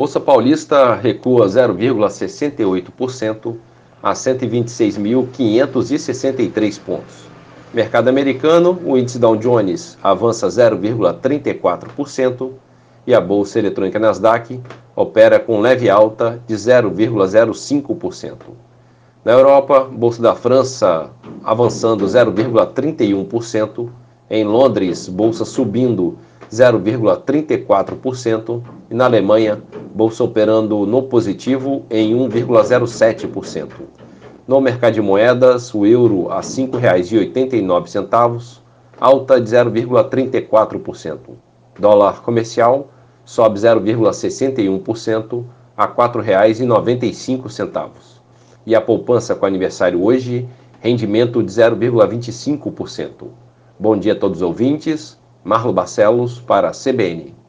Bolsa Paulista recua 0,68% a 126.563 pontos. Mercado americano, o índice Dow Jones avança 0,34% e a bolsa eletrônica Nasdaq opera com leve alta de 0,05%. Na Europa, bolsa da França avançando 0,31%, em Londres, bolsa subindo 0,34% e na Alemanha, bolsa operando no positivo em 1,07%. No mercado de moedas, o euro a R$ 5,89, alta de 0,34%. Dólar comercial sobe 0,61% a R$ 4,95. E a poupança com aniversário hoje, rendimento de 0,25%. Bom dia a todos os ouvintes. Marlo Barcelos para a CBN.